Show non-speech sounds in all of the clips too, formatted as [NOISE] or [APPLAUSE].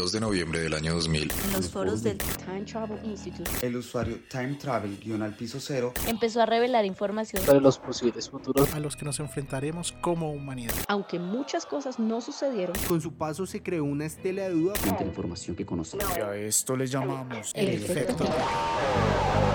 2 de noviembre del año 2000, en los foros del Time Travel Institute, el usuario Time Travel-al piso cero empezó a revelar información sobre los posibles futuros a los que nos enfrentaremos como humanidad. Aunque muchas cosas no sucedieron, con su paso se creó una estela de duda frente a la información que conocemos. Y a esto le llamamos el, el efecto. efecto.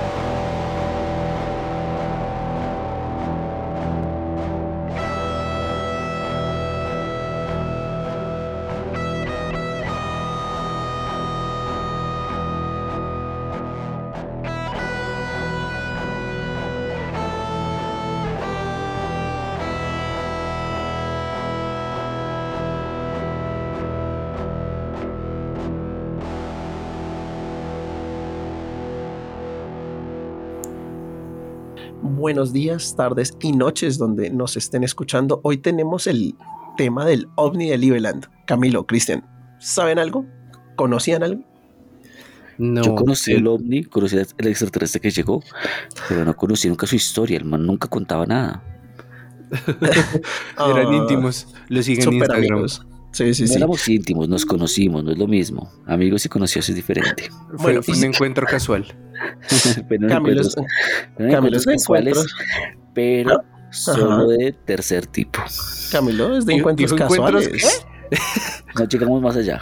Buenos días, tardes y noches donde nos estén escuchando. Hoy tenemos el tema del ovni de Liveland. Camilo, Cristian, ¿saben algo? ¿Conocían algo? No. Yo conocí el ovni, conocí el extraterrestre que llegó, pero no conocí nunca su historia. El man nunca contaba nada. [LAUGHS] Eran íntimos, lo siguen en Instagram. Amigos. Sí, sí, no sí. éramos íntimos, nos conocimos, no es lo mismo. Amigos y conocidos es diferente. Bueno, fue un encuentro casual. [LAUGHS] pero Camilo, Camilo casuales, pero solo de tercer tipo. Camilo es de encuentros casuales. No llegamos más allá.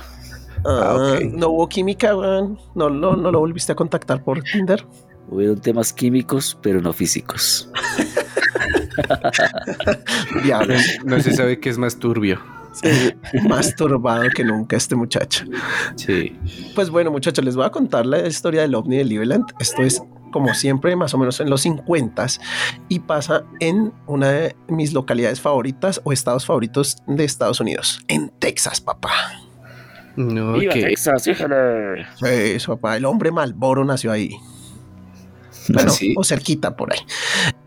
Ah, ah No hubo química, no, no, no lo volviste a contactar por Tinder. Hubieron temas químicos, pero no físicos. [LAUGHS] no se sabe qué es más turbio. [LAUGHS] más turbado que nunca este muchacho. Sí. Pues bueno, muchachos, les voy a contar la historia del ovni de Cleveland. Esto es como siempre, más o menos en los 50 y pasa en una de mis localidades favoritas o estados favoritos de Estados Unidos, en Texas, papá. No, Viva Texas, fíjale. Eso, papá. El hombre Malboro nació ahí. Bueno, o cerquita por ahí.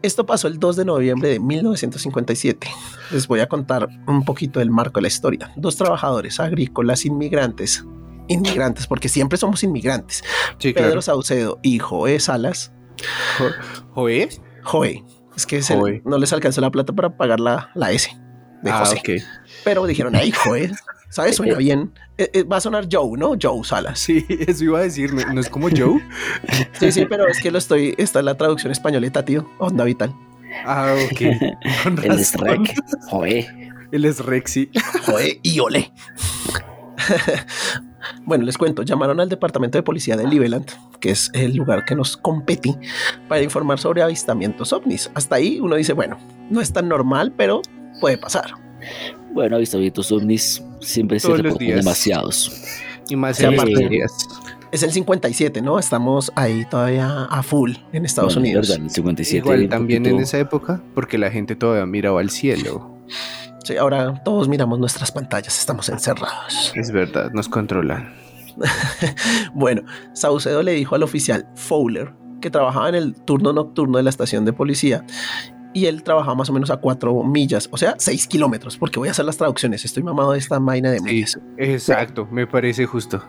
Esto pasó el 2 de noviembre de 1957. Les voy a contar un poquito del marco de la historia. Dos trabajadores agrícolas inmigrantes, inmigrantes, porque siempre somos inmigrantes. Pedro Saucedo y Joé Salas. ¿Joé? Joé. Es que no les alcanzó la plata para pagar la, la S de ah, José. Pero dijeron, ay, Joé, ¿sabes? Suena bien. Eh, eh, va a sonar Joe, ¿no? Joe Salas. Sí, [LAUGHS] eso iba a decir, ¿no, es como Joe? [LAUGHS] sí, sí, pero es que lo estoy, está en la traducción españoleta, tío, onda vital. Ah, ok. [LAUGHS] El es rec, joe. El es rec, sí. Joe y ole. bueno, les cuento, llamaron al departamento de policía de Cleveland, que es el lugar que nos compete, para informar sobre avistamientos ovnis. Hasta ahí uno dice, bueno, no es tan normal, pero puede pasar. Bueno, avistamientos ovnis siempre se reportan demasiados. Y más en Es el 57, ¿no? Estamos ahí todavía a full en Estados Unidos. Verdad, el 57. Igual también en esa época, porque la gente todavía miraba al cielo. Sí, ahora todos miramos nuestras pantallas, estamos encerrados. Es verdad, nos controlan. [LAUGHS] bueno, Saucedo le dijo al oficial Fowler, que trabajaba en el turno nocturno de la estación de policía, y él trabajaba más o menos a cuatro millas, o sea, seis kilómetros, porque voy a hacer las traducciones. Estoy mamado de esta vaina de millas. exacto, me parece justo.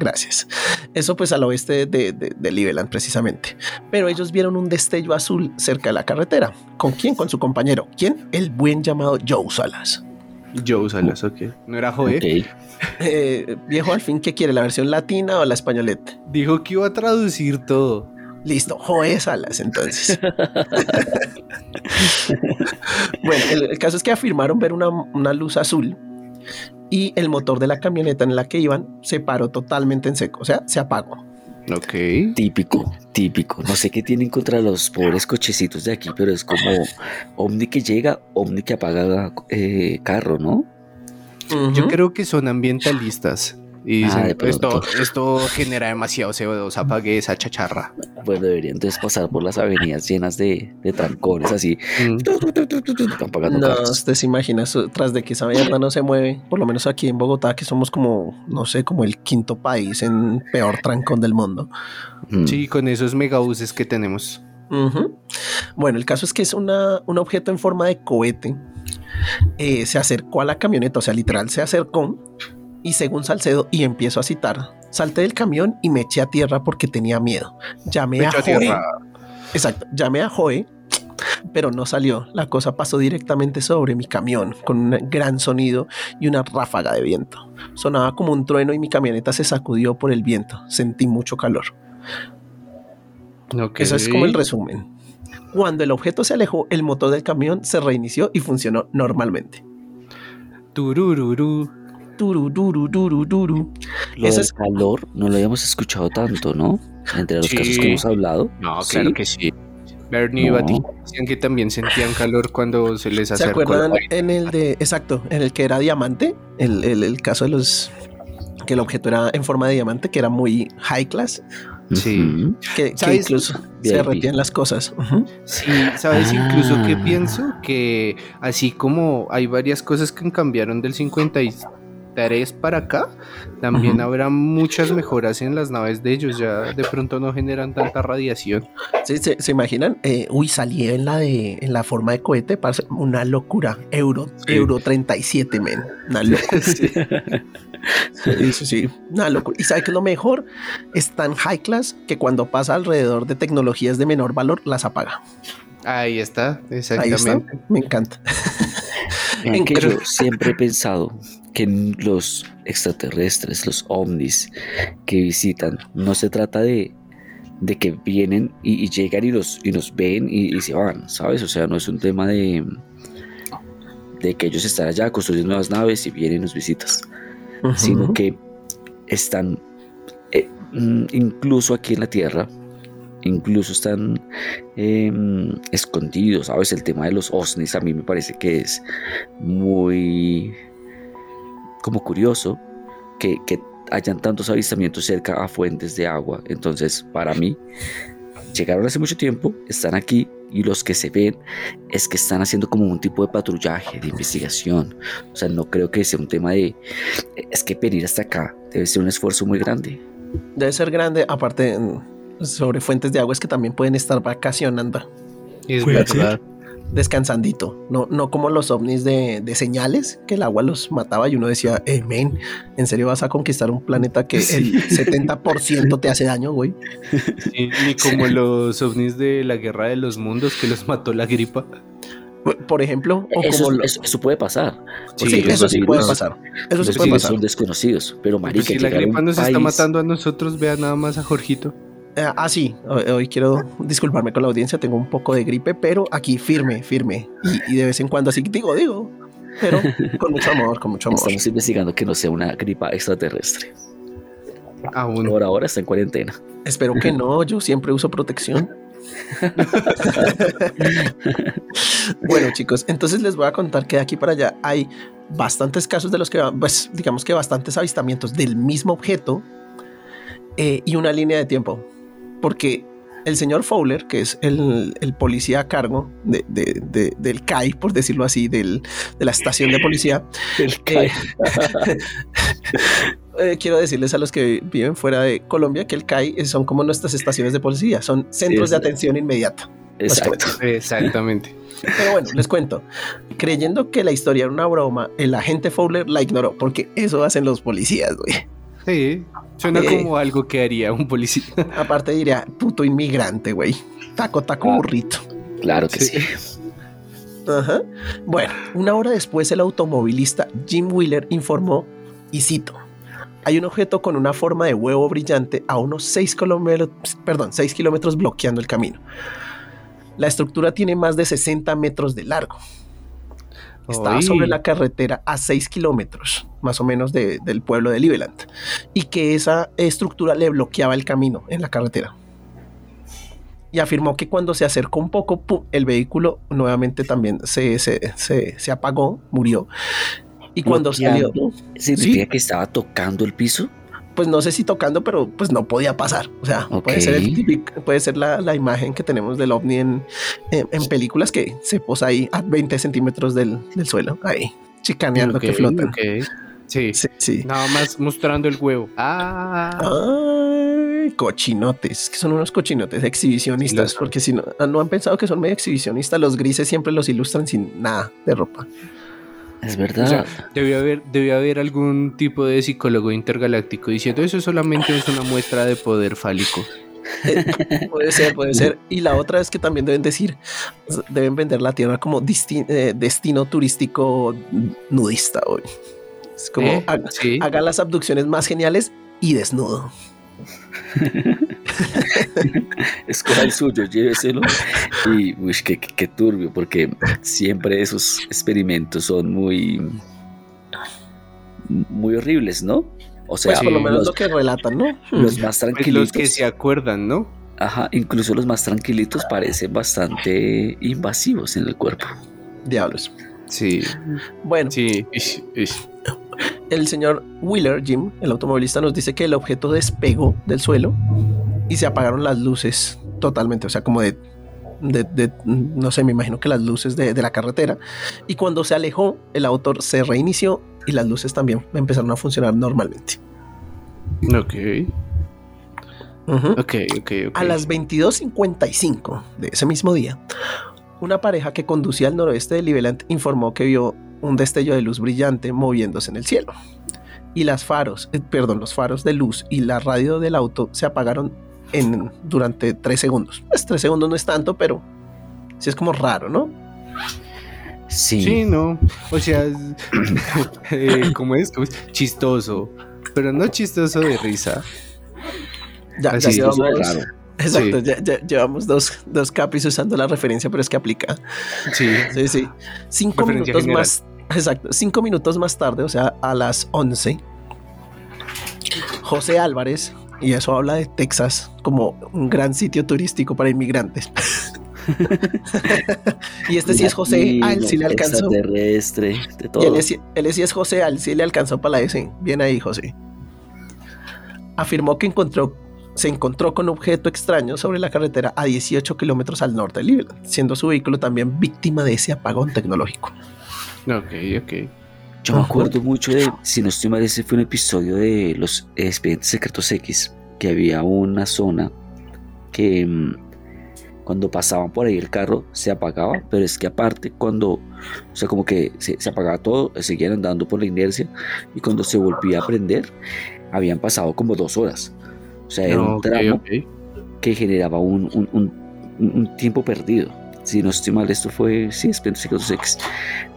Gracias. Eso pues al oeste de, de, Cleveland precisamente. Pero ellos vieron un destello azul cerca de la carretera. ¿Con quién? Con su compañero. ¿Quién? El buen llamado Joe Salas. Joe Salas, ok. ¿No era Joe? Eh, viejo, al fin, ¿qué quiere? ¿La versión latina o la españoleta? Dijo que iba a traducir todo. Listo, Joe Salas entonces. [LAUGHS] bueno, el, caso es que afirmaron ver una, una, luz azul y el motor de la camioneta en la que iban se paró totalmente en seco, o sea, se apagó. Ok. Típico, típico. No sé qué tienen contra los pobres cochecitos de aquí, pero es como Omni que llega, Omni que apaga eh, carro, ¿no? Yo creo que son ambientalistas. Y ah, esto, esto genera demasiado CO2, apague esa chacharra. Bueno, debería entonces pasar por las avenidas llenas de, de trancones así. Mm. No, usted se imagina, tras de que esa mierda no se mueve, por lo menos aquí en Bogotá, que somos como, no sé, como el quinto país en peor trancón del mundo. Mm. Sí, con esos megabuses que tenemos. Bueno, el caso es que es una, un objeto en forma de cohete. Eh, se acercó a la camioneta, o sea, literal se acercó y según Salcedo, y empiezo a citar, salté del camión y me eché a tierra porque tenía miedo. Llamé a Joe. Exacto, llamé a Joe, pero no salió. La cosa pasó directamente sobre mi camión con un gran sonido y una ráfaga de viento. Sonaba como un trueno y mi camioneta se sacudió por el viento. Sentí mucho calor. Eso es como el resumen. Cuando el objeto se alejó, el motor del camión se reinició y funcionó normalmente. Turururu. Duru, duru, duru, duru. Lo del calor no lo habíamos escuchado tanto, ¿no? Entre los casos que hemos hablado. No, claro que sí. Bernie no. y decían que también sentían calor cuando se les acercó. ¿Se acuerdan en el de, exacto, en el que era diamante? El, el, caso de los, que el objeto era en forma de diamante, que era muy high class. Sí. Que, incluso se repetían las cosas. Sí, sabes, incluso que ah. pienso que así como hay varias cosas que cambiaron del 53 3 para acá, también habrá muchas mejoras en las naves de ellos, ya de pronto no generan tanta radiación. Sí, ¿se imaginan? Eh, uy, salí en la de en la forma de cohete, parce, una locura. Euro. Euro 37, men. Una locura. [LAUGHS] Sí. sí, una locura. Y sabe que lo mejor es tan high class que cuando pasa alrededor de tecnologías de menor valor, las apaga. Ahí está, exactamente. Me encanta. en que yo siempre he pensado que los extraterrestres, los ovnis que visitan, no se trata de, de que vienen y, llegan y, los, y nos ven y, se van, ¿sabes? O sea, no es un tema de, de que ellos están allá construyendo nuevas naves y vienen y nos visitas, sino que están eh, mm, incluso aquí en la Tierra, incluso están em, escondidos, ¿sabes? El tema de los ovnis a mí me parece que es muy como curioso que, hayan tantos avistamientos cerca a fuentes de agua. Entonces, para mí, llegaron hace mucho tiempo, están aquí y los que se ven es que están haciendo como un tipo de patrullaje, de investigación. O sea, no creo que sea un tema de... Es que venir hasta acá debe ser un esfuerzo muy grande. Debe ser grande, aparte sobre fuentes de agua es que también pueden estar vacacionando. Es verdad descansandito, no, no como los ovnis de, señales, que el agua los mataba y uno decía, eh, men, ¿en serio vas a conquistar un planeta que el 70% te hace daño, güey? ni como los ovnis de la guerra de los mundos que los mató la gripa. Por ejemplo, eso, puede pasar. Sí, eso sí puede pasar. Eso sí puede pasar. Son desconocidos, pero pues marica, si la gripa nos está matando a nosotros, vea nada más a Jorgito. Eh, ah, sí, hoy, quiero disculparme con la audiencia, tengo un poco de gripe, pero aquí firme, firme. Y, de vez en cuando así digo, digo, pero con mucho amor, con mucho amor. Estamos investigando que no sea una gripa extraterrestre. Aún. Por ahora está en cuarentena. Espero que no, yo siempre uso protección. [LAUGHS] bueno, chicos, entonces les voy a contar que de aquí para allá hay bastantes casos de los que, pues, digamos que bastantes avistamientos del mismo objeto eh, y una línea de tiempo porque el señor Fowler, que es el, policía a cargo del CAI, por decirlo así, de la estación de policía, eh, [LAUGHS] eh, quiero decirles a los que viven fuera de Colombia que el CAI son como nuestras estaciones de policía, son centros de atención inmediata. Exacto. Exactamente. Pero bueno, les cuento. Creyendo que la historia era una broma, el agente Fowler la ignoró, porque eso hacen los policías, güey. Sí, suena eh, como algo que haría un policía. [LAUGHS] Aparte diría, puto inmigrante, güey. Taco, taco, burrito. Claro que sí. Ajá. Bueno, una hora después el automovilista Jim Wheeler informó, y cito, hay un objeto con una forma de huevo brillante a unos 6 kilómetros, perdón, 6 kilómetros bloqueando el camino. La estructura tiene más de 60 metros de largo. Estaba sobre la carretera a 6 kilómetros, más o menos, del pueblo de Liveland. Y que esa estructura le bloqueaba el camino en la carretera. Y afirmó que cuando se acercó un poco, el vehículo nuevamente también se, se, apagó, murió. Y cuando salió... ¿Significa que estaba tocando el piso? Pues no sé si tocando, pero pues no podía pasar. O sea, puede ser el típico, puede ser la, imagen que tenemos del ovni en, en, películas que se posa ahí a 20 centímetros del, suelo, ahí, chicaneando que flotan. Sí. sí. Nada más mostrando el huevo. Ah. Ay, cochinotes, que son unos cochinotes exhibicionistas, porque si no, no han pensado que son medio exhibicionistas, los grises siempre los ilustran sin nada de ropa. Es verdad. debió, haber, haber algún tipo de psicólogo intergaláctico diciendo eso solamente es una muestra de poder fálico. Eh, [LAUGHS] puede ser, puede ser. Y la otra es que también deben decir, deben vender la Tierra como eh, destino turístico nudista hoy. Es como Eh, haga, sí. haga las abducciones más geniales y desnudo. [LAUGHS] Escoja el suyo, lléveselo. Y, uy, qué, qué- qué turbio, porque siempre esos experimentos son muy. muy horribles, ¿no? O sea, Pues por lo menos los, lo que relatan, ¿no? los más Pues tranquilitos. los que se acuerdan, ¿no? Ajá, incluso los más tranquilitos parecen bastante invasivos en el cuerpo. Diablos. Sí, Bueno, sí. ish, ish. El señor Wheeler, Jim, el automovilista, nos dice que el objeto despegó del suelo y se apagaron las luces totalmente, o sea, como de, de- de- no sé, me imagino que las luces de, de la carretera. Y cuando se alejó, el auto se reinició y las luces también empezaron a funcionar normalmente. Ok, Ujú. ok, ok, ok. A las 22.55 de ese mismo día, una pareja que conducía al noroeste de Cleveland informó que vio un destello de luz brillante moviéndose en el cielo. Y las faros, eh, perdón, los faros de luz y la radio del auto se apagaron en, durante tres segundos. Pues tres segundos no es tanto, pero sí es como raro, ¿no? Sí, Sí, no. O sea, [COUGHS] eh, ¿cómo es? ¿Cómo es? Chistoso. Pero no chistoso de risa. Ya, ya Así, llevamos, eso es raro. exacto, Sí. ya- ya llevamos dos, dos capis usando la referencia, pero es que aplica. Sí. Sí, sí. Cinco Referencia minutos general. más. Exacto. Cinco minutos más tarde, o sea, a las 11, José Álvarez, y eso habla de Texas como un gran sitio turístico para inmigrantes. [LAUGHS] y este sí es José, a él sí le alcanzó. De todo. él, es, él sí es José, a él sí le alcanzó para la S. Bien ahí, José. Afirmó que encontró, se encontró con un objeto extraño sobre la carretera a 18 kilómetros al norte de Cleveland, siendo su vehículo también víctima de ese apagón tecnológico. Ok, ok. Yo me acuerdo mucho de, si no estoy mal, ese fue un episodio de los expedientes secretos X, que había una zona que mm, cuando pasaban por ahí el carro se apagaba, pero es que aparte cuando, o sea, como que se, se apagaba todo, seguían andando por la inercia y cuando se volvía a prender, habían pasado como dos horas. O sea, era un tramo que generaba un, un- un- un- un tiempo perdido. Si no estoy mal, esto fue, sí, X.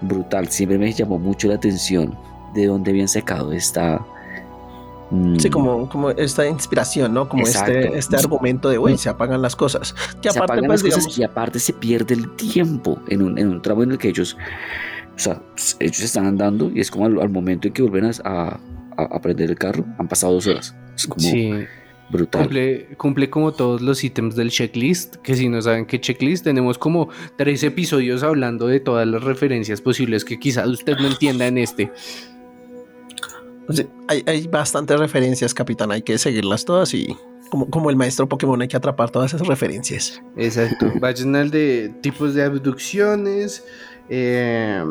Brutal. Siempre me llamó mucho la atención de dónde habían sacado esta. mm, Sí, como, como esta inspiración, ¿no? Como Exacto. este, este argumento de, güey, se apagan las cosas. Que se aparte, apagan pues, las cosas digamos, y aparte se pierde el tiempo en un, en un tramo en el que ellos, o sea, ellos están andando y es como al, al momento en que vuelven a, a, a prender el carro, han pasado dos horas. Es como Sí. Brutal. Cumple, cumple como todos los ítems del checklist, que si no saben qué checklist, tenemos como tres episodios hablando de todas las referencias posibles que quizás usted no entienda en este. sí, hay, hay bastantes referencias, capitán. Hay que seguirlas todas y, como, como el maestro Pokémon, hay que atrapar todas esas referencias. Exacto. [LAUGHS] Vayan al de tipos de abducciones. eh,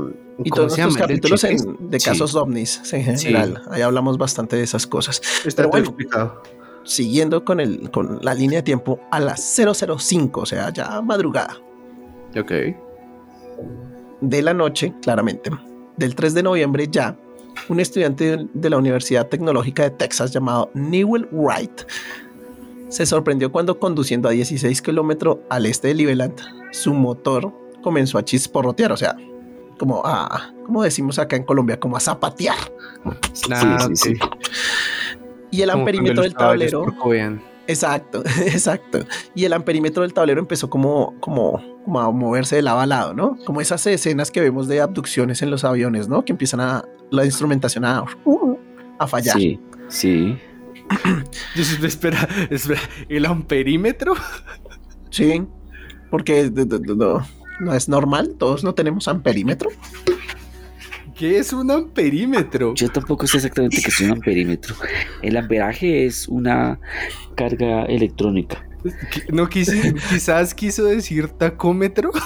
Y ¿cómo todos? El capítulos en- de Sí, casos ovnis en general. Ahí hablamos bastante de esas cosas. Está Pero bueno. explicado. Siguiendo con, el, con la línea de tiempo a las 005, o sea, ya madrugada Ok. de la noche, claramente, del 3 de noviembre ya, un estudiante de la Universidad Tecnológica de Texas llamado Newell Wright se sorprendió cuando conduciendo a 16 kilómetros al este de Cleveland, su motor comenzó a chisporrotear, o sea, como a, como decimos acá en Colombia, como a zapatear. Ah, sí, sí. ok. Y el Como amperímetro del tablero. Exacto, [LAUGHS] exacto. Y el amperímetro del tablero empezó como, como, como a moverse de lado a lado, ¿no? Como esas escenas que vemos de abducciones en los aviones, ¿no? Que empiezan a la instrumentación a, a fallar. Sí, sí. [CLEARS THROAT] Espera, espera. ¿El amperímetro? [LAUGHS] Sí, porque no, no es normal, todos no tenemos amperímetro. ¿Qué es un amperímetro? Yo tampoco sé exactamente qué es un amperímetro. El amperaje es una carga electrónica. No quise, quizás quiso decir tacómetro. [LAUGHS]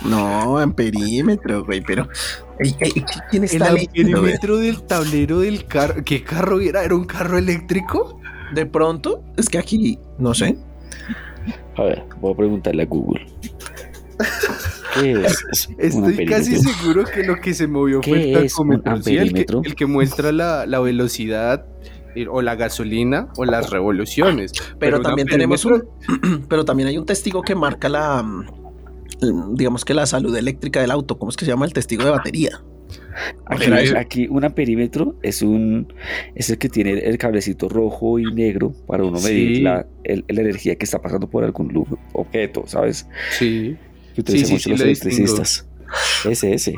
No, amperímetro, güey, pero ¿quién El está leyendo, güey? amperímetro del tablero del carro. ¿Qué carro era? ¿Era un carro eléctrico? De pronto, es que aquí, no sé, A ver, voy a preguntarle a Google. [LAUGHS] [LAUGHS] Estoy casi seguro que lo que se movió fue ¿Qué el. Sí, el, que, el muestra la, la velocidad eh, o la gasolina o las revoluciones. pero también tenemos un, [CLEARS THROAT] pero también hay un testigo que marca la, mm, digamos que la salud eléctrica del auto, ¿cómo es que se llama el testigo de batería? Aquí, aquí un amperímetro es un es el que tiene el cablecito rojo y negro para uno medir la, energía que está pasando por algún objeto, ¿sabes? Sí. Que utilizan mucho los electricistas. Ese, ese.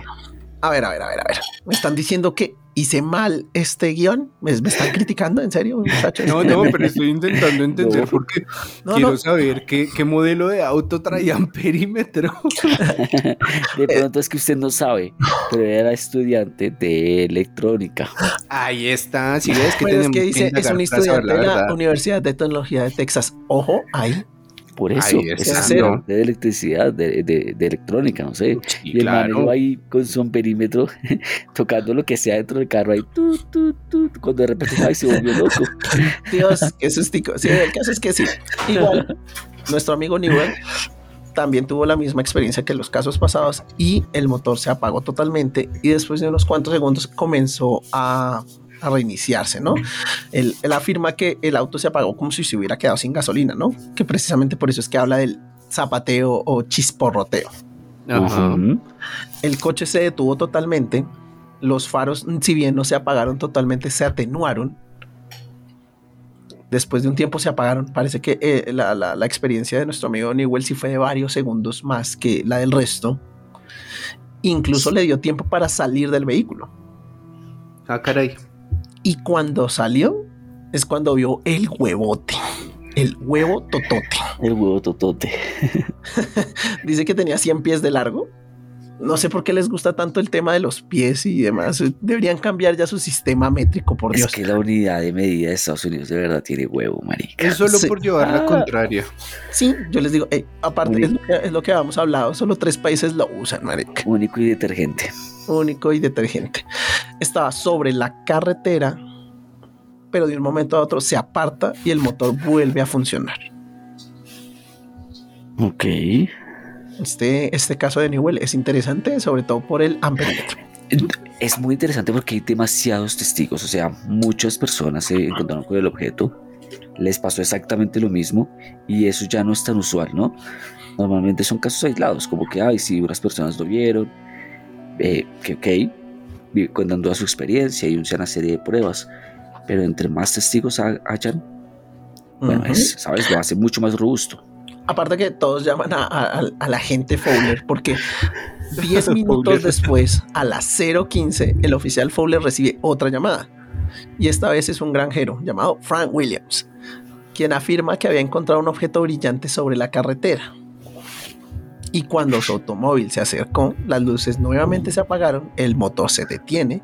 A ver, a ver, a ver, a ver. Me están diciendo que hice mal este guion. ¿Me, están criticando en serio, muchachos? No, no, pero estoy intentando entender [LAUGHS] porque quiero saber qué, qué, modelo de auto traían perímetro. [LAUGHS] de pronto es que usted no sabe, pero era estudiante de electrónica. Ahí está, si ves que, pues es que dice, es un estudiante de la Universidad de Tecnología de Texas. Ojo, ahí por eso, es de electricidad, de, de, electrónica, no sé. y el claro. ahí con su perímetro [LAUGHS] tocando lo que sea dentro del carro ahí, cuando de repente ay, se volvió loco. [LAUGHS] Dios, qué sustico. Sí, el caso es que sí. Igual, nuestro amigo Newell también tuvo la misma experiencia que los casos pasados y el motor se apagó totalmente y después de unos cuantos segundos comenzó a a reiniciarse, ¿no? Él, afirma que el auto se apagó como si se hubiera quedado sin gasolina, ¿no? Que precisamente por eso es que habla del zapateo o chisporroteo. El coche se detuvo totalmente, los faros, si bien no se apagaron totalmente, se atenuaron. Después de un tiempo se apagaron. Parece que eh, la, la, experiencia de nuestro amigo Newell sí fue de varios segundos más que la del resto. Incluso le dio tiempo para salir del vehículo. Ah, caray. Y cuando salió, es cuando vio el huevote. El huevo totote. El huevo totote. [LAUGHS] Dice que tenía 100 pies de largo. No sé por qué les gusta tanto el tema de los pies y demás. Deberían cambiar ya su sistema métrico, por Dios. Es que la unidad de medida de Estados Unidos de verdad tiene huevo, marica. Es solo por llevar la ah. contraria. Sí, yo les digo, aparte es lo, que, es lo, que, habíamos hablado, solo tres países lo usan, marica. Único y detergente único y detergente. Estaba sobre la carretera, pero de un momento a otro se aparta y el motor vuelve a funcionar. Ok. Este, este caso de Newell es interesante, sobre todo por el amperímetro. Es muy interesante porque hay demasiados testigos, o sea, muchas personas se encontraron con el objeto, les pasó exactamente lo mismo y eso ya no es tan usual, ¿no? Normalmente son casos aislados, como que, ay, si unas personas lo vieron, eh, que ok, cuentan toda su experiencia y una serie de pruebas, pero entre más testigos hayan, bueno, ¿sabes? Lo hace mucho más robusto. Aparte que todos llaman a, la gente Fowler porque [LAUGHS] 10 minutos después, a las 0.15, el oficial Fowler recibe otra llamada. Y esta vez es un granjero llamado Frank Williams, quien afirma que había encontrado un objeto brillante sobre la carretera y cuando su automóvil se acercó, las luces nuevamente se apagaron, el motor se detiene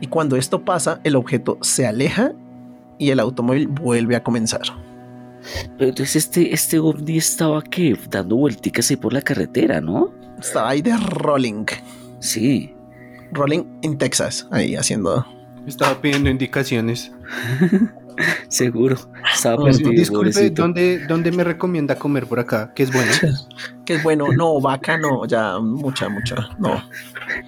y cuando esto pasa, el objeto se aleja y el automóvil vuelve a comenzar. Pero entonces este, este ovni estaba que dando vuelticas ahí por la carretera, ¿no? Estaba ahí de rolling. Sí. Rolling en Texas, ahí haciendo. Estaba pidiendo indicaciones. [LAUGHS] [LAUGHS] Seguro. disculpe, ¿dónde, me recomienda comer por acá? Que es bueno. [LAUGHS] que es bueno. No, vaca no, ya mucha, mucha. No.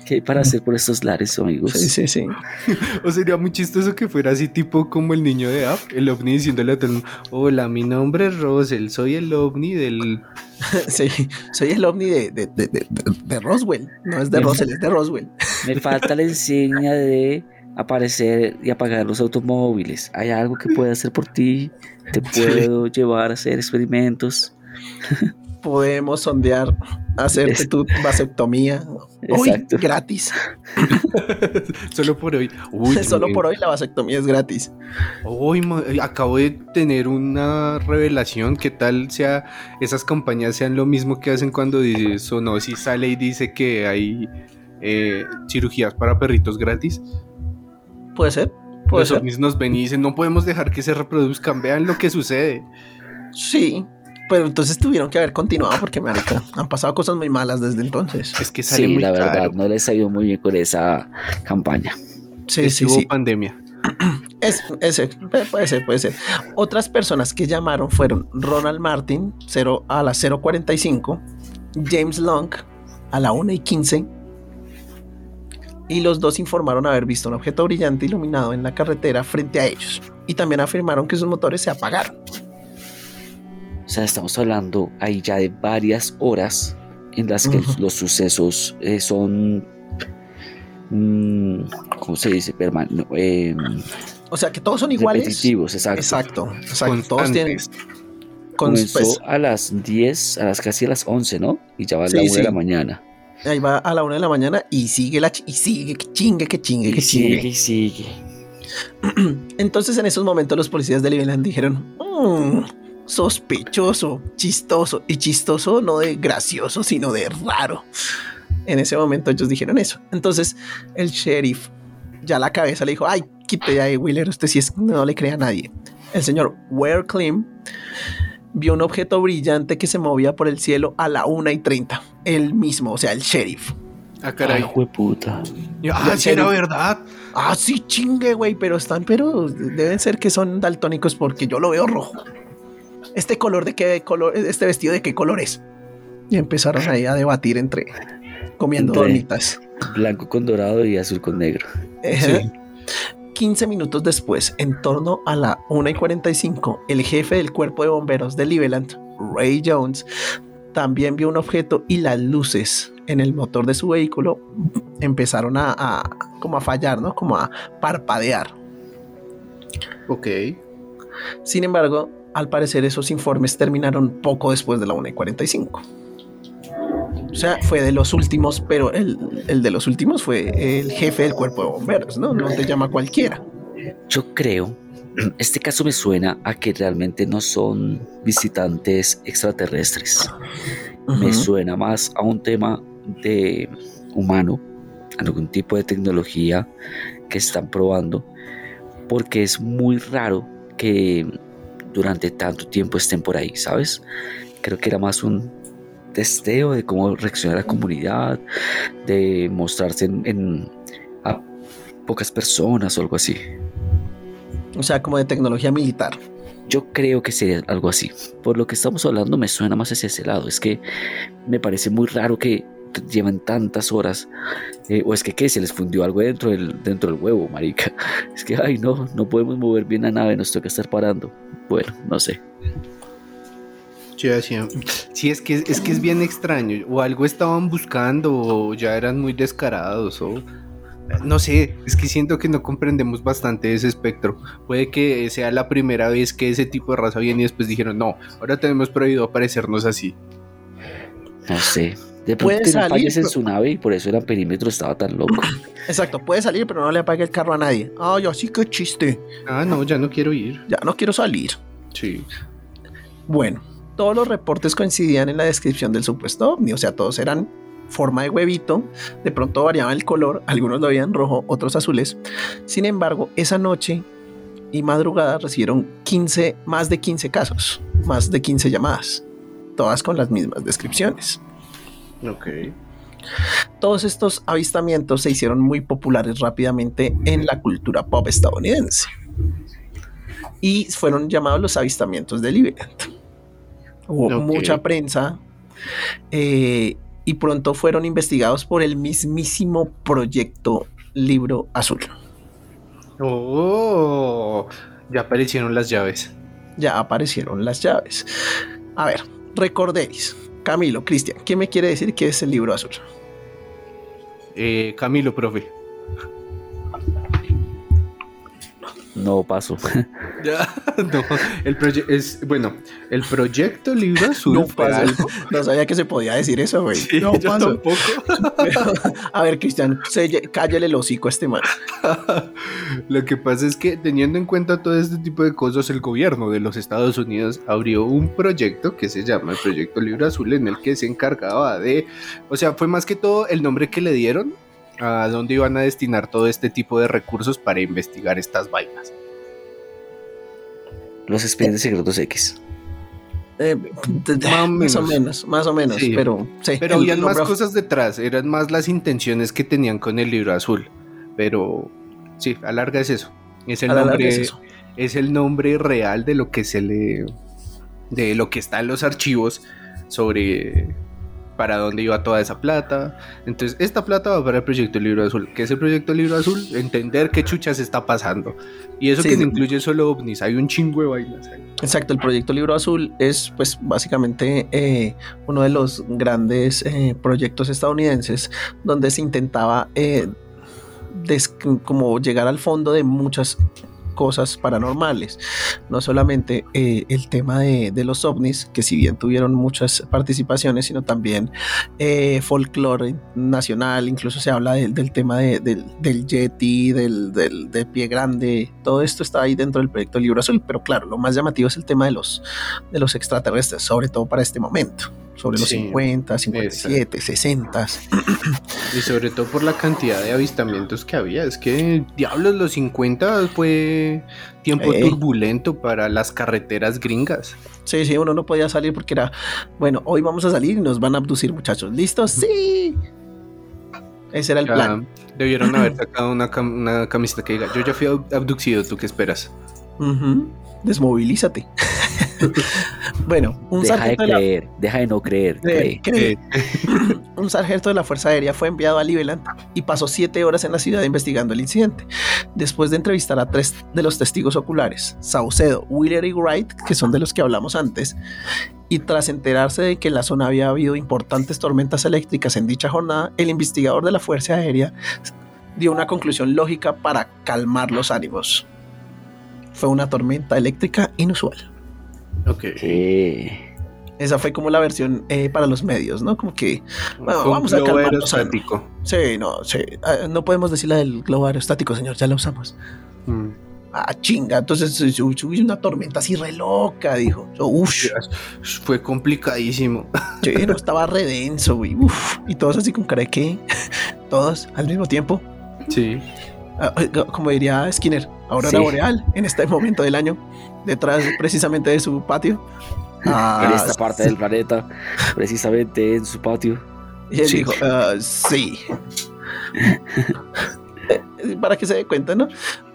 ¿Qué hay para hacer por estos lares, amigos? Sí, sí, sí. [LAUGHS] o sería muy chistoso que fuera así, tipo como el niño de App, el ovni diciéndole a todo Hola, mi nombre es Rosel, soy el ovni del. sí, soy el ovni de, de, Roswell. No es de Roswell, es de Roswell. Me falta la enseña de aparecer y apagar los automóviles. ¿Hay algo que pueda hacer por ti? ¿Te puedo llevar a hacer experimentos? Podemos sondear, hacerte tu vasectomía. Uy, gratis. [LAUGHS] Solo por hoy. [LAUGHS] Solo por hoy la vasectomía es gratis. Uy, acabo de tener una revelación. ¿Qué tal sea esas compañías sean lo mismo que hacen cuando dice si sale y dice que hay eh, cirugías para perritos gratis? Puede ser. Puede Los ovnis nos ven y dicen, no podemos dejar que se reproduzcan, vean lo que sucede. Sí, pero entonces tuvieron que haber continuado porque, marica, han pasado cosas muy malas desde entonces. Es que sale sí, la verdad, no les ha ido muy bien con esa campaña. Sí, sí, sí. pandemia. [CLEARS THROAT] Es, ese, puede ser, puede ser. Otras personas que llamaron fueron Ronald Martin 0, a las 0.45, James Long a la 1 y 15 y los dos informaron haber visto un objeto brillante iluminado en la carretera frente a ellos y también afirmaron que sus motores se apagaron. O sea, estamos hablando ahí ya de varias horas en las que los sucesos eh, son mm, ¿cómo se dice? Perman eh, o sea, que todos son iguales. Repetitivos, exacto. Exacto, exacto. Todos tienen... Comenzó pues, a las 10, a las casi a las 11, ¿no? Y ya va a la 1 de la mañana. Ahí va a la 1 de la mañana y sigue la y sigue, que chingue, que chingue, que chingue. Sigue, sigue. [CLEARS THROAT] Entonces en esos momentos los policías de Cleveland dijeron, mmm, sospechoso, chistoso, y chistoso no de gracioso, sino de raro. En ese momento ellos dijeron eso. Entonces el sheriff ya la cabeza le dijo, ay, quite ya, Wheeler, usted sí es, no le crea a nadie. El señor Ware Klim vio un objeto brillante que se movía por el cielo a la 1 y 30. El mismo, o sea, el sheriff. Ah, caray. Ay, puta. Ah, sí, era verdad. Ah, sí, chingue, güey, pero están, pero deben ser que son daltónicos porque yo lo veo rojo. Este color de qué color, este vestido de qué color es. Y empezaron ahí a debatir entre comiendo donitas. Blanco con dorado y azul con negro. 15 minutos después, en torno a la 1 y 45, el jefe del cuerpo de bomberos de Cleveland, Ray Jones, también vio un objeto y las luces en el motor de su vehículo empezaron a, como a fallar, ¿no? Como a parpadear. Ok. Sin embargo, al parecer esos informes terminaron poco después de la 1 y 45. O sea, fue de los últimos, pero el, de los últimos fue el jefe del cuerpo de bomberos, ¿no? No te llama cualquiera. Yo creo, [CLEARS THROAT] este caso me suena a que realmente no son visitantes extraterrestres. Me suena más a un tema de humano, algún tipo de tecnología que están probando, porque es muy raro que durante tanto tiempo estén por ahí, ¿sabes? Creo que era más un testeo de cómo reacciona la comunidad, de mostrarse en, a pocas personas o algo así. O sea, como de tecnología militar. Yo creo que sería algo así. Por lo que estamos hablando me suena más hacia ese lado. Es que me parece muy raro que llevan tantas horas. Eh, o es que ¿qué? se les fundió algo dentro del, dentro del huevo, marica. [LAUGHS] Es que, ay, no, no podemos mover bien la nave, nos toca estar parando. Bueno, no sé. Sí, es que, es que es bien extraño. O algo estaban buscando, o ya eran muy descarados, o no sé, es que siento que no comprendemos bastante ese espectro. Puede que sea la primera vez que ese tipo de raza viene y después dijeron, no, ahora tenemos prohibido aparecernos así. No sé. De pronto tiene fallas en su nave y por eso el perímetro estaba tan loco. [COUGHS] Exacto, puede salir, pero no le apague el carro a nadie. Ay, así que chiste. Ah, no, ya no quiero ir. Ya no quiero salir. Sí. Bueno, todos los reportes coincidían en la descripción del supuesto ovni, o sea, todos eran forma de huevito, de pronto variaba el color, algunos lo veían rojo, otros azules. Sin embargo, esa noche y madrugada recibieron 15, más de 15 casos, más de 15 llamadas, todas con las mismas descripciones. Ok. Todos estos avistamientos se hicieron muy populares rápidamente en la cultura pop estadounidense y fueron llamados los avistamientos de Liberty. Hubo mucha prensa eh, y pronto fueron investigados por el mismísimo proyecto Libro Azul. Oh, ya aparecieron las llaves. Ya aparecieron las llaves. A ver, recordéis, Camilo, Cristian, ¿qué me quiere decir que es el Libro Azul? Eh, Camilo, profe. No paso. [LAUGHS] [LAUGHS] no, el proyecto es, bueno, el proyecto Libro Azul no, [LAUGHS] no sabía que se podía decir eso, güey. no paso. a ver, Cristian, cállale el hocico a este man. Lo que pasa es que teniendo en cuenta todo este tipo de cosas, el gobierno de los Estados Unidos abrió un proyecto que se llama el Proyecto Libro Azul, en el que se encargaba de, o sea, fue más que todo el nombre que le dieron a dónde iban a destinar todo este tipo de recursos para investigar estas vainas. Los expedientes secretos X. Eh, más, o menos, más o menos, pero sí, Pero había más cosas detrás, eran más las intenciones que tenían con el libro azul. Pero sí, a larga es eso. Es el nombre, es, es el nombre real de lo que se le. de lo que está en los archivos sobre para dónde iba toda esa plata. Entonces, esta plata va para el proyecto Libro Azul. ¿Qué es el proyecto Libro Azul? Entender qué chuchas está pasando. Y eso que no incluye solo ovnis, hay un chingo de vainas Exacto, el proyecto Libro Azul es pues básicamente eh, uno de los grandes eh, proyectos estadounidenses donde se intentaba... Eh, como llegar al fondo de muchas cosas paranormales. No solamente eh, el tema de, los ovnis, que si bien tuvieron muchas participaciones, sino también eh, folclore nacional, incluso se habla del tema del, Yeti, del, de Pie Grande, todo esto está ahí dentro del proyecto Libro Azul, pero claro, lo más llamativo es el tema de los, de los extraterrestres, sobre todo para este momento sobre los 50, 57, 60. Y sobre todo por la cantidad de avistamientos que había. Es que, diablos, los 50 fue tiempo turbulento para las carreteras gringas. Sí, sí, uno no podía salir porque era, bueno, hoy vamos a salir y nos van a abducir, muchachos. ¿Listos? Sí. Ese era el plan. Debieron haber [CLEARS THROAT] sacado una, camiseta que diga, yo ya fui abducido, ¿tú qué esperas? Desmovilízate. [LAUGHS] bueno, un deja sargento de creer, deja de no creer. [LAUGHS] un sargento de la Fuerza Aérea fue enviado a Cleveland y pasó siete horas en la ciudad investigando el incidente. Después de entrevistar a tres de los testigos oculares, Saucedo, Wheeler y Wright, que son de los que hablamos antes, y tras enterarse de que en la zona había habido importantes tormentas eléctricas en dicha jornada, el investigador de la Fuerza Aérea dio una conclusión lógica para calmar los ánimos. Fue una tormenta eléctrica inusual. Ok. Esa fue como la versión eh, para los medios, ¿no? Como que vamos a calmar aerostático. Sí, no, sí. Ah, no podemos decir la del globo aerostático, señor, ya la usamos. Mm. Ah, chinga, entonces hubo una tormenta así re loca, dijo. Fue complicadísimo. Sí, no, estaba re denso, güey. y todos así con cara de qué. [LAUGHS] Todos al mismo tiempo. Sí. Ah, como diría Skinner, aurora boreal en este momento del año, detrás precisamente de su patio. Ah, [LAUGHS] en esta parte del planeta, precisamente en su patio. Y él dijo, ah, sí. Para que se dé cuenta, ¿no?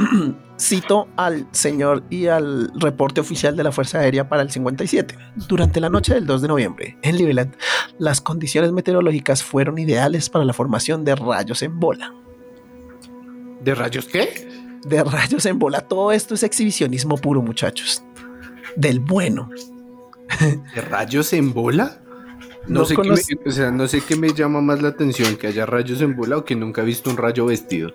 [CLEARS THROAT] Cito al señor y al reporte oficial de la Fuerza Aérea para el 57. Durante la noche del 2 de noviembre, en Cleveland, las condiciones meteorológicas fueron ideales para la formación de rayos en bola. ¿De rayos qué? De rayos en bola. Todo esto es exhibicionismo puro, muchachos. Del bueno. ¿De rayos en bola? No, sé qué me, o sea, no sé qué me llama más la atención, que haya rayos en bola o que nunca he visto un rayo vestido.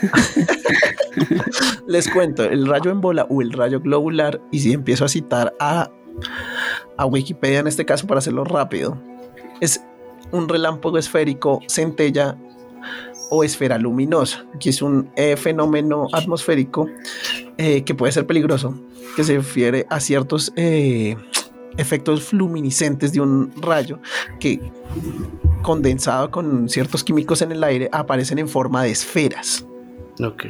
[LAUGHS] Les cuento, el rayo en bola o el rayo globular, y si empiezo a citar a, a Wikipedia en este caso para hacerlo rápido, es un relámpago esférico centella o esfera luminosa, que es un eh, fenómeno atmosférico eh, que puede ser peligroso, que se refiere a ciertos eh, efectos luminiscentes de un rayo que condensado con ciertos químicos en el aire aparecen en forma de esferas. Ok,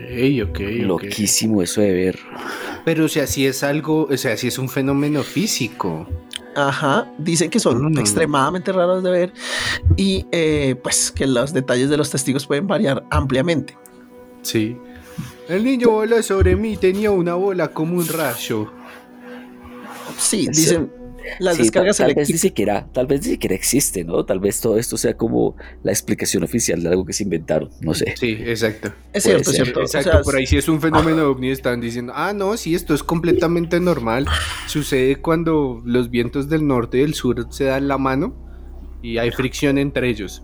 ok. Loquísimo eso de ver. Pero o sea, si es algo, o sea, si es un fenómeno físico. Ajá, dicen que son mm. extremadamente raros de ver y eh, pues que los detalles de los testigos pueden variar ampliamente. Sí. El niño voló sobre mí, tenía una bola como un rayo. Sí, dicen, las descargas tal, vez ni siquiera, tal vez ni siquiera existe, ¿no? Tal vez todo esto sea como la explicación oficial de algo que se inventaron, no sé. Sí, exacto. Es cierto, es cierto. Exacto, por ahí si es un fenómeno ovni están diciendo, ah, no, sí, esto es completamente normal. Sucede cuando los vientos del norte y del sur se dan la mano y hay fricción entre ellos.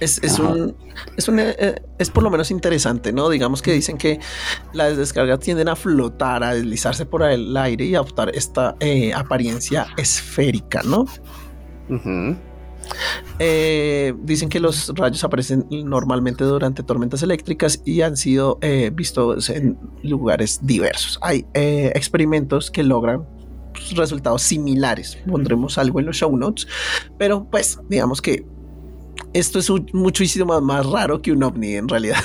Es, un, es, eh, es por lo menos interesante, ¿no? Digamos que dicen que las descargas tienden a flotar, a deslizarse por el aire y a adoptar esta eh, apariencia esférica, ¿no? Eh, dicen que los rayos aparecen normalmente durante tormentas eléctricas y han sido vistos en lugares diversos. Hay experimentos que logran resultados similares. Pondremos algo en los show notes, pero pues digamos que esto es muchísimo más, raro que un ovni en realidad.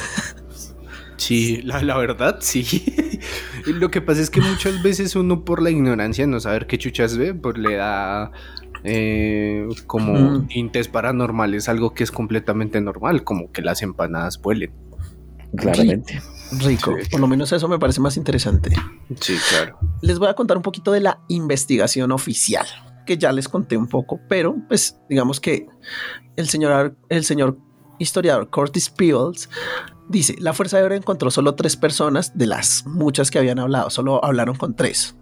Sí, la, verdad, sí. [LAUGHS] Lo que pasa es que muchas veces uno por la ignorancia no saber qué chuchas ve, pues le da eh, como tintes paranormales, algo que es completamente normal, como que las empanadas vuelen. Claramente. Rico, por lo menos eso me parece más interesante. Sí, claro. Les voy a contar un poquito de la investigación oficial que ya les conté un poco, pero pues digamos que el señor, el señor historiador Curtis Peebles dice, la Fuerza Aérea encontró solo tres personas de las muchas que habían hablado, solo hablaron con tres.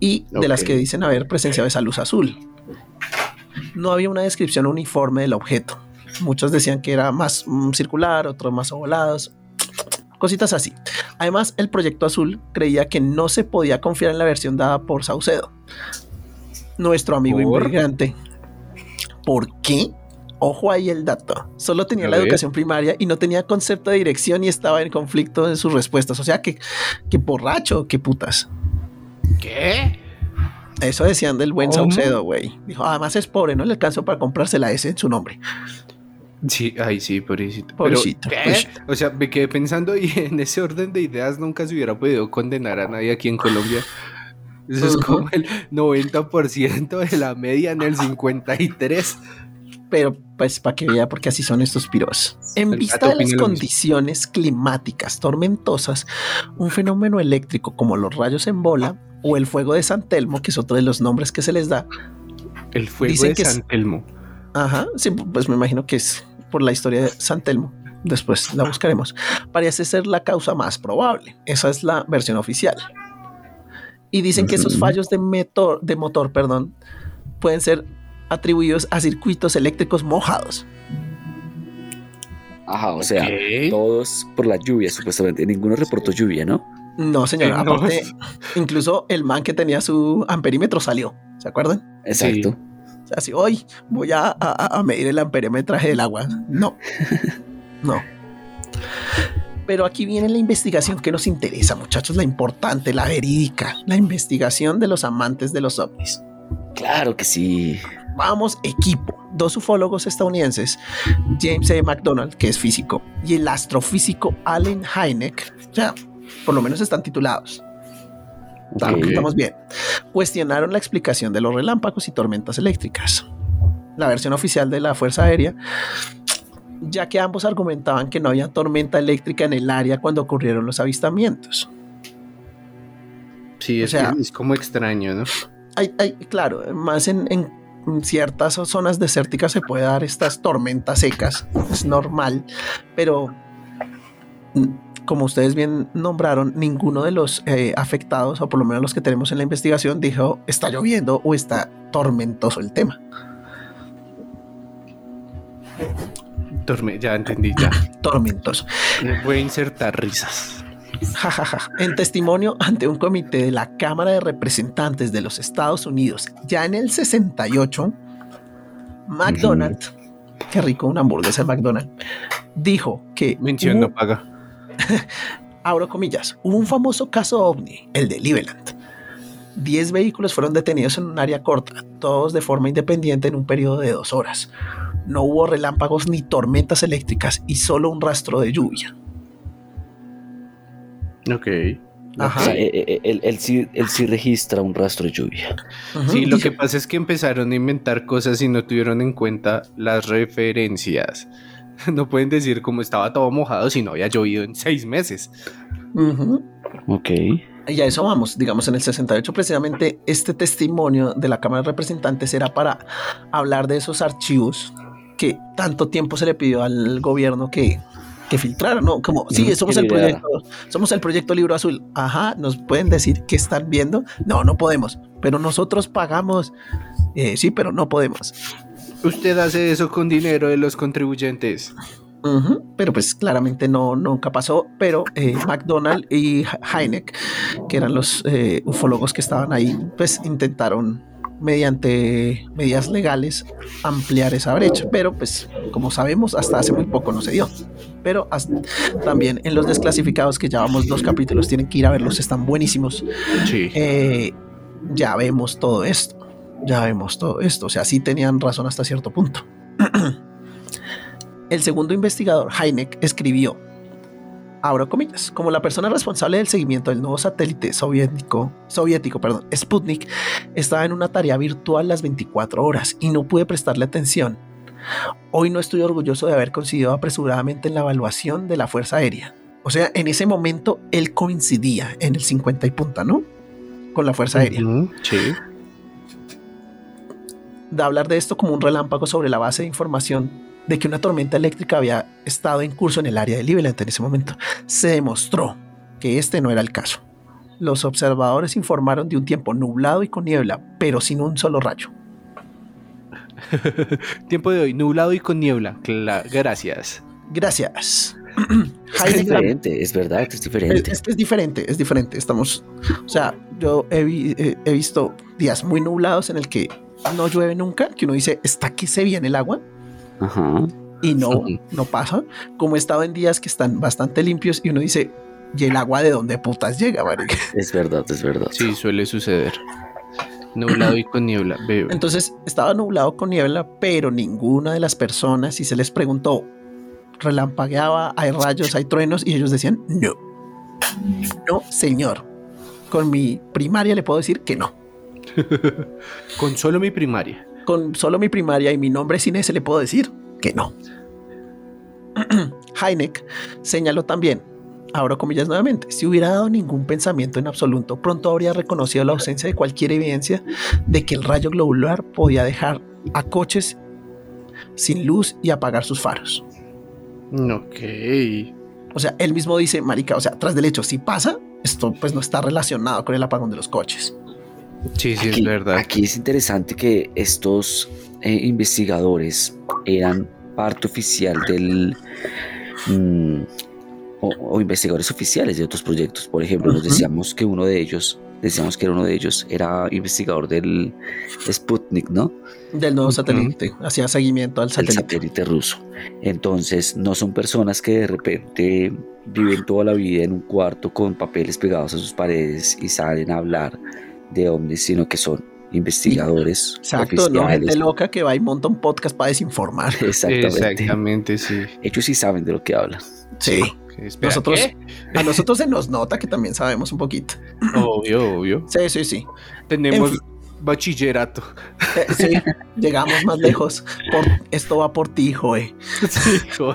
Y de las que dicen haber presenciado esa luz azul. No había una descripción uniforme del objeto. Muchos decían que era más mm, circular, otros más ovalados, cositas así. Además, el proyecto azul creía que no se podía confiar en la versión dada por Saucedo, nuestro amigo ¿Por? inmigrante. ¿Por qué? Ojo ahí el dato. Solo tenía A la ver. educación primaria y no tenía concepto de dirección y estaba en conflicto en sus respuestas. O sea, que, que borracho, que putas. ¿Qué? Eso decían del buen ¿Cómo? Saucedo, güey. Dijo, además es pobre, no le alcanzó para comprarse la S en su nombre. Sí, ay, sí, pobrecito. Pobrecito, Pero, ¿qué? pobrecito. O sea, me quedé pensando y [LAUGHS] en ese orden de ideas nunca se hubiera podido condenar a nadie aquí en Colombia. Eso es como el 90% de la media en el 53. Pero pues para que vea, porque así son estos piros. En El vista de las condiciones climáticas tormentosas, un fenómeno eléctrico como los rayos en bola o el fuego de San Telmo, que es otro de los nombres que se les da, El fuego Dicen de que San Telmo. Ajá, sí, pues me imagino que es por la historia de San Telmo. Después la buscaremos. Parece ser la causa más probable. Esa es la versión oficial. Y dicen que esos fallos de motor, de motor, perdón, pueden ser atribuidos a circuitos eléctricos mojados. Ajá, o sea, ¿Qué? todos por la lluvia, supuestamente. Ninguno reportó lluvia, ¿no? No, señor. Eh. Aparte, incluso el man que tenía su amperímetro salió. ¿Se acuerdan? Exacto. O sea, así, hoy voy a, a- a medir el amperímetraje del agua. No. [LAUGHS] No. Pero aquí viene la investigación que nos interesa, muchachos, la importante, la verídica, la investigación de los amantes de los ovnis. Claro que sí. Vamos, equipo. Dos ufólogos estadounidenses, James A. McDonald, que es físico, y el astrofísico Allen Hynek, ya, por lo menos están titulados. Está- Ok. Estamos bien. Cuestionaron la explicación de los relámpagos y tormentas eléctricas. La versión oficial de la Fuerza Aérea, ya que ambos argumentaban que no había tormenta eléctrica en el área cuando ocurrieron los avistamientos. Sí, o es, sea- que es como extraño, ¿no? Hay, hay- claro, más en, en ciertas zonas desérticas se puede dar estas tormentas secas, es normal, pero mm, como ustedes bien nombraron, ninguno de los eh, afectados, o por lo menos los que tenemos en la investigación, dijo está lloviendo o está tormentoso el tema. Torme, ya entendí, ya. [CLEARS THROAT] Tormentosos. Voy a insertar risas. Ja, ja, ja. En testimonio ante un comité de la Cámara de Representantes de los Estados Unidos, ya en el 68, McDonald's, mm. qué rico una hamburguesa de McDonald's, dijo que... Mención no paga. [LAUGHS] abro comillas, hubo un famoso caso ovni, el de Liveland 10 vehículos fueron detenidos en un área corta, todos de forma independiente en un periodo de dos horas. No hubo relámpagos ni tormentas eléctricas y solo un rastro de lluvia. Ok. Ajá. O sea, eh, eh, él, sí, él, sí, registra un rastro de lluvia. Sí, lo que pasa es que empezaron a inventar cosas y no tuvieron en cuenta las referencias. [LAUGHS] No pueden decir como estaba todo mojado si no había llovido en seis meses. Ajá. Ok. Y a eso vamos, digamos, en el 68 precisamente este testimonio de la Cámara de Representantes era para hablar de esos archivos que tanto tiempo se le pidió al gobierno que, que filtrara, ¿no? Como, sí, somos que el proyecto, somos el proyecto Libro Azul. Ajá, ¿nos pueden decir qué están viendo? No, no podemos, pero nosotros pagamos. Eh, sí, pero no podemos. Usted hace eso con dinero de los contribuyentes. Ujú, Pero pues claramente no, nunca pasó, pero eh, McDonald y Heineck, que eran los eh, ufólogos que estaban ahí, pues intentaron mediante medidas legales ampliar esa brecha, pero pues como sabemos hasta hace muy poco no se dio. Pero hasta- también en los desclasificados que llevamos dos capítulos, tienen que ir a verlos, están buenísimos. Sí. Eh, ya vemos todo esto, ya vemos todo esto, o sea, sí tenían razón hasta cierto punto. [CLEARS THROAT] El segundo investigador, Heineck, escribió, abro comillas, como la persona responsable del seguimiento del nuevo satélite soviético, soviético, perdón, Sputnik, estaba en una tarea virtual las 24 horas y no pude prestarle atención. Hoy no estoy orgulloso de haber coincidido apresuradamente en la evaluación de la Fuerza Aérea. O sea, en ese momento él coincidía en el 50 y punta, ¿no? Con la Fuerza Aérea. Ujú, Sí. de hablar de esto como un relámpago sobre la base de información de que una tormenta eléctrica había estado en curso en el área de Cleveland en ese momento. Se demostró que este no era el caso. Los observadores informaron de un tiempo nublado y con niebla, pero sin un solo rayo. [LAUGHS] Tiempo de hoy, nublado y con niebla. gracias. Gracias. Es, diferente, es verdad, es diferente. Es, es, diferente, es diferente. Estamos, o sea, yo he, he, visto días muy nublados en el que no llueve nunca, que uno dice, está que se viene el agua. Ajá. Y no, no pasa. Como he estado en días que están bastante limpios y uno dice, ¿y el agua de dónde putas llega, marica? Es verdad, es verdad. Sí, suele suceder. Nublado y con niebla. Entonces estaba nublado con niebla, pero ninguna de las personas, si se les preguntó, relampagueaba, hay rayos, hay truenos, y ellos decían, no. No, señor. Con mi primaria le puedo decir que no. [LAUGHS] con solo mi primaria. Con solo mi primaria y mi nombre sin ese le puedo decir que no. [CLEARS THROAT] Heineck señaló también, abro comillas nuevamente, si hubiera dado ningún pensamiento en absoluto, pronto habría reconocido la ausencia de cualquier evidencia de que el rayo globular podía dejar a coches sin luz y apagar sus faros. Ok. O sea, él mismo dice, marica, o sea, tras del hecho, si pasa, esto pues no está relacionado con el apagón de los coches. Sí, sí, es verdad. Aquí es interesante que estos eh, investigadores eran parte oficial del... Mm, o, investigadores oficiales de otros proyectos. Por ejemplo, nos decíamos que uno de ellos, decíamos que uno de ellos era investigador del Sputnik, ¿no? Del nuevo satélite, hacía seguimiento al satélite. satélite ruso. Entonces, no son personas que de repente viven toda la vida en un cuarto con papeles pegados a sus paredes y salen a hablar de ovnis, sino que son investigadores. Exacto, no gente loca que va y monta un podcast para desinformar. [LAUGHS] Exactamente. Exactamente, sí. Ellos sí saben de lo que hablan. Sí. nosotros, a nosotros se nos nota que también sabemos un poquito. Obvio, obvio. Sí, sí, sí. Tenemos bachillerato. Eh, sí, [LAUGHS] llegamos más lejos. Por, esto va por ti, joe. Sí, [LAUGHS]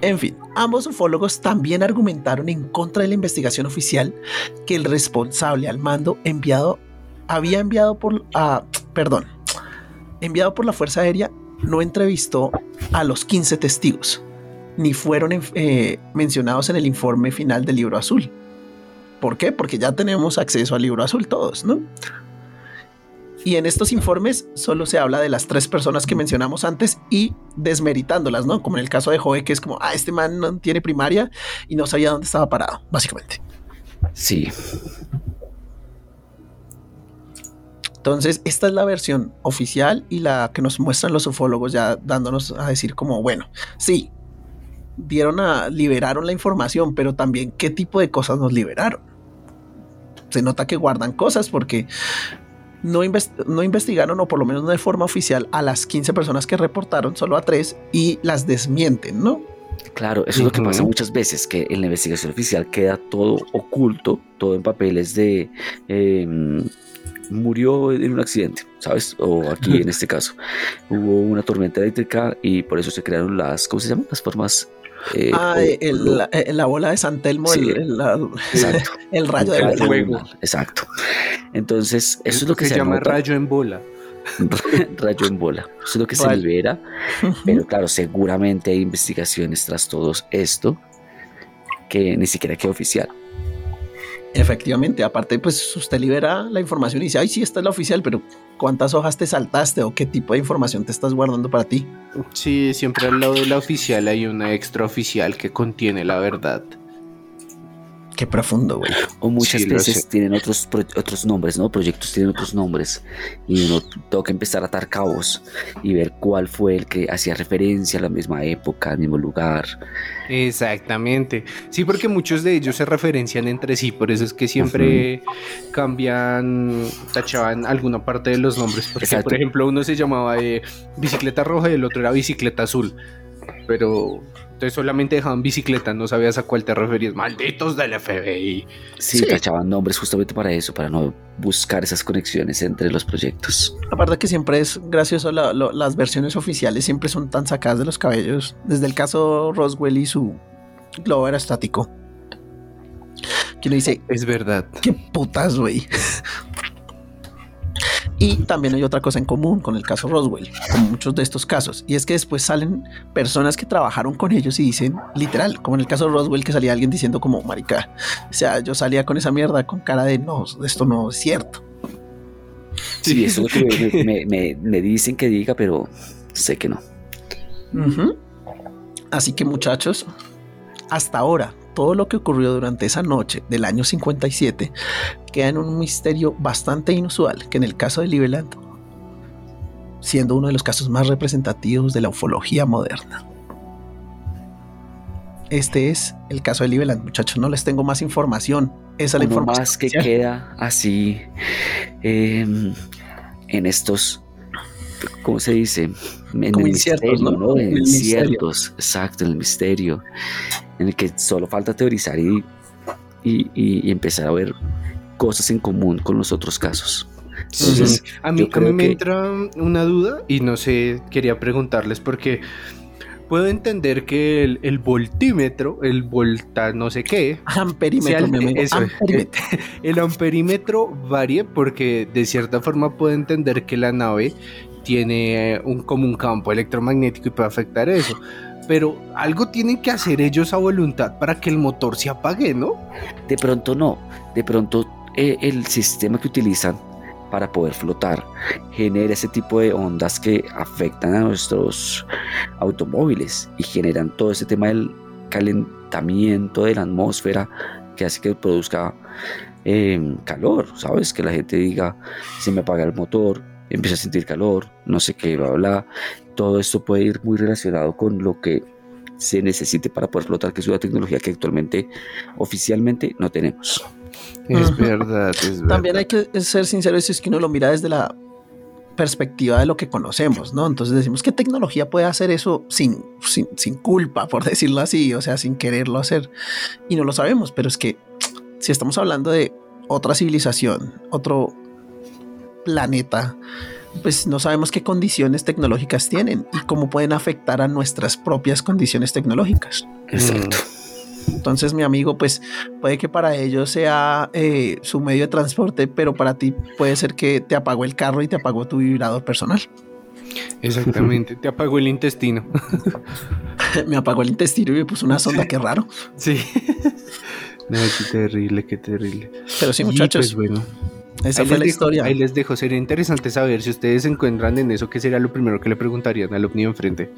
en fin, ambos ufólogos también argumentaron en contra de la investigación oficial que el responsable al mando enviado había enviado por perdón, enviado por la Fuerza Aérea no entrevistó a los 15 testigos ni fueron eh, mencionados en el informe final del libro azul. ¿Por qué? Porque ya tenemos acceso al libro azul todos, ¿no? Y en estos informes solo se habla de las tres personas que mencionamos antes y desmeritándolas, ¿no? Como en el caso de Joe, que es como, ah, este man no tiene primaria y no sabía dónde estaba parado, básicamente. Sí. Entonces, esta es la versión oficial y la que nos muestran los ufólogos ya dándonos a decir como, bueno, sí, dieron a, liberaron la información, pero también qué tipo de cosas nos liberaron. Se nota que guardan cosas porque no, no, investigaron, o por lo menos no de forma oficial, a las 15 personas que reportaron, solo a tres, y las desmienten, ¿no? Claro, eso es lo que pasa muchas veces, que en la investigación oficial queda todo oculto, todo en papeles de em, murió en un accidente, ¿sabes? O aquí [LAUGHS] en este caso, hubo una tormenta eléctrica y por eso se crearon las, ¿cómo se llaman? Las formas eh, ah, el, la, bola de San Telmo, el, [LAUGHS] rayo de fuego. Exacto. Entonces, eso es lo que se, llama rayo en bola. [LAUGHS] rayo en bola. Eso es lo que se libera. [LAUGHS] Pero claro, seguramente hay investigaciones tras todo esto que ni siquiera queda oficial. Efectivamente, aparte, pues usted libera la información y dice, ay, sí, esta es la oficial, pero ¿cuántas hojas te saltaste o qué tipo de información te estás guardando para ti? Sí, siempre al lado de la oficial hay una extraoficial que contiene la verdad. Qué profundo, güey. O muchas veces tienen otros, otros nombres, ¿no? Proyectos tienen otros nombres y uno toca empezar a atar cabos y ver cuál fue el que hacía referencia a la misma época, al mismo lugar. Exactamente. Sí, porque muchos de ellos se referencian entre sí, por eso es que siempre cambian, tachaban alguna parte de los nombres. Porque, por ejemplo, uno se llamaba eh, bicicleta roja y el otro era bicicleta azul. Pero entonces solamente dejaban bicicleta, no sabías a cuál te referías. Malditos del FBI. Sí, tachaban nombres justamente para eso, para no buscar esas conexiones entre los proyectos. Aparte que siempre es gracioso, las versiones oficiales siempre son tan sacadas de los cabellos. Desde el caso Roswell y su globo aerostático. Que uno dice... Es verdad. Qué putas, güey. Y también hay otra cosa en común con el caso Roswell, con muchos de estos casos, y es que después salen personas que trabajaron con ellos y dicen, literal, como en el caso de Roswell, que salía alguien diciendo como, marica, o sea, yo salía con esa mierda con cara de, no, esto no es cierto. Sí, eso es lo que me, me, me dicen que diga, pero sé que no. Así que muchachos, hasta ahora, todo lo que ocurrió durante esa noche del año 57 queda en un misterio bastante inusual, que en el caso de Liveland, siendo uno de los casos más representativos de la ufología moderna. Este es el caso de Liveland, muchachos. No les tengo más información. Esa es la información. más que queda así em, en estos, ¿cómo se dice? En Como el inciertos, misterio, ¿no? En En el misterio. inciertos, exacto, en el misterio, en el que solo falta teorizar y, y, y- y empezar a ver cosas en común con los otros casos. Entonces, Sí. a mí, a me que- entra una duda y no sé, quería preguntarles porque puedo entender que el, el voltímetro, el volta no sé qué, [LAUGHS] Amperímetro, sea el- eso, amperímetro. [LAUGHS] el amperímetro porque de cierta forma puedo entender que la nave tiene eh, un, como un campo electromagnético y puede afectar eso. Pero algo tienen que hacer ellos a voluntad para que el motor se apague, ¿no? De pronto no, de pronto eh, el sistema que utilizan para poder flotar genera ese tipo de ondas que afectan a nuestros automóviles y generan todo ese tema del calentamiento de la atmósfera que hace que produzca eh, calor, ¿sabes? Que la gente diga, se me apaga el motor, empieza a sentir calor, no sé qué, bla, bla. Todo esto puede ir muy relacionado con lo que se necesite para poder flotar, que es una tecnología que actualmente oficialmente no tenemos. Es verdad, es verdad. También hay que ser sinceros si es que uno lo mira desde la perspectiva de lo que conocemos, ¿no? Entonces decimos, ¿qué tecnología puede hacer eso sin, sin, sin culpa, por [LAUGHS] decirlo así? O sea, sin quererlo hacer. Y no lo sabemos, pero es que si estamos hablando de otra civilización, otro planeta, pues no sabemos qué condiciones tecnológicas tienen y cómo pueden afectar a nuestras propias condiciones tecnológicas. Exacto. Entonces, mi amigo, pues puede que para ellos sea eh, su medio de transporte, pero para ti puede ser que te apagó el carro y te apagó tu vibrador personal. Exactamente, te apagó el intestino. [LAUGHS] me apagó el intestino y me puso una sonda, qué raro. Sí. [LAUGHS] No, qué terrible, qué terrible. Pero sí, Y, muchachos, pues, bueno, esa ahí fue la dejo- historia. Ahí les dejo. Sería interesante saber si ustedes se encuentran en eso, ¿qué sería lo primero que le preguntarían al ovni enfrente?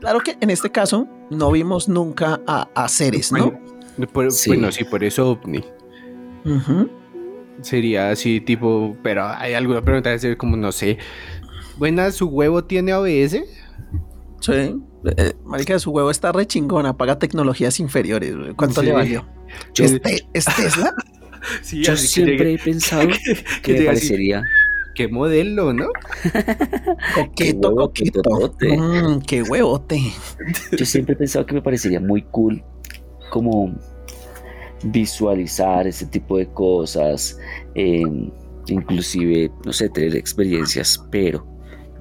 Claro que en este caso no vimos nunca a, a seres, ¿no? Bueno, por- Sí. bueno, sí, por eso ovni. Sería así, tipo, pero hay alguna pregunta de ser como, no sé. Buena, ¿su huevo tiene ABS? Sí. Eh, marica, su huevo está re chingón, apaga tecnologías inferiores. ¿Cuánto Sí. le valió? Yo, ¿Es, es Tesla? [LAUGHS] Sí, yo así que siempre llegue- he [LAUGHS] pensado que me llegue así, parecería ¿Qué modelo, no? [LAUGHS] Coqueto, huevo, coqueto. totote. Mm, qué huevote. [LAUGHS] Yo siempre he pensado que me parecería muy cool como visualizar ese tipo de cosas, eh, inclusive, no sé, tener experiencias, pero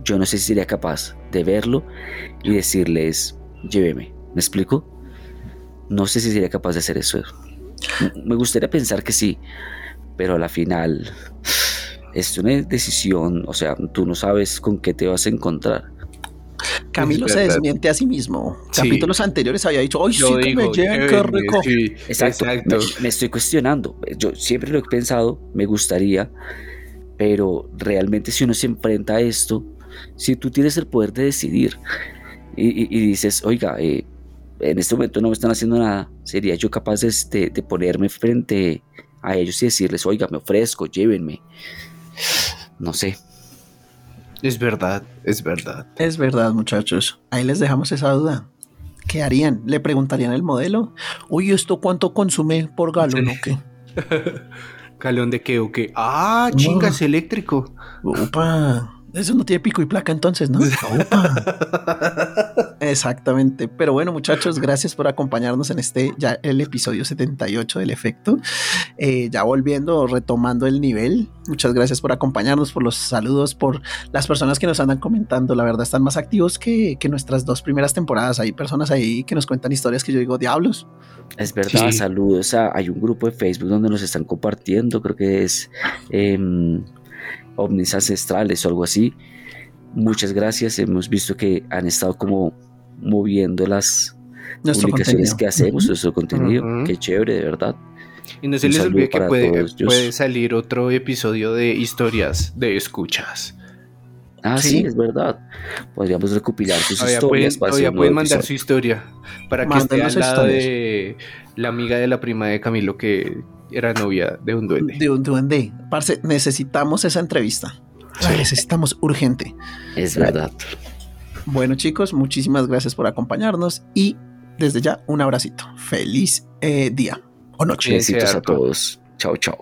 yo no sé si sería capaz de verlo y decirles, lléveme, ¿me explico? No sé si sería capaz de hacer eso. Me gustaría pensar que sí, pero a la final es una decisión, o sea, tú no sabes con qué te vas a encontrar. Camilo se desmiente a sí mismo. Sí. Capítulos anteriores había dicho, ¡ay, sí Yo que digo, me lleven, qué llévenme, rico! sí, Exacto. exacto. Me, me estoy cuestionando. Yo siempre lo he pensado, me gustaría, pero realmente si uno se enfrenta a esto, si tú tienes el poder de decidir y, y- y dices, oiga, eh, en este momento no me están haciendo nada, sería yo capaz de, de- de ponerme frente a ellos y decirles, oiga, me ofrezco, llévenme. No sé. Es verdad, es verdad. Es verdad, muchachos. Ahí les dejamos esa duda. ¿Qué harían? ¿Le preguntarían el modelo? Uy, ¿esto cuánto consume por galón o qué? [LAUGHS] ¿Calón de qué o qué? Ah, chingas, eléctrico. Upa. Eso no tiene pico y placa entonces, ¿no? [LAUGHS] Exactamente. Pero bueno, muchachos, gracias por acompañarnos en este ya el episodio 78 del efecto. Eh, ya volviendo, retomando el nivel. Muchas gracias por acompañarnos, por los saludos, por las personas que nos andan comentando. La verdad, están más activos que, que nuestras dos primeras temporadas. Hay personas ahí que nos cuentan historias que yo digo, diablos. Es verdad, Sí. saludos. a- hay un grupo de Facebook donde nos están compartiendo, creo que es em, ovnis ancestrales o algo así. Muchas gracias. Hemos visto que han estado como moviendo las Nuestro publicaciones contenido. que hacemos, nuestro contenido. Ujú. Qué chévere, de verdad. Y no se les olvide que puede, puede salir otro episodio de historias de escuchas. Ah, sí, es verdad. Podríamos recopilar sus historias. Pueden, pueden mandar su historia para que esté al lado de la amiga de la prima de Camilo que era novia de un duende. De un duende. Parce, necesitamos esa entrevista. La necesitamos urgente. Es verdad. Bueno, chicos, muchísimas gracias por acompañarnos y desde ya un abracito. Feliz eh, día o noche. Besitos a todos. Chao, chao.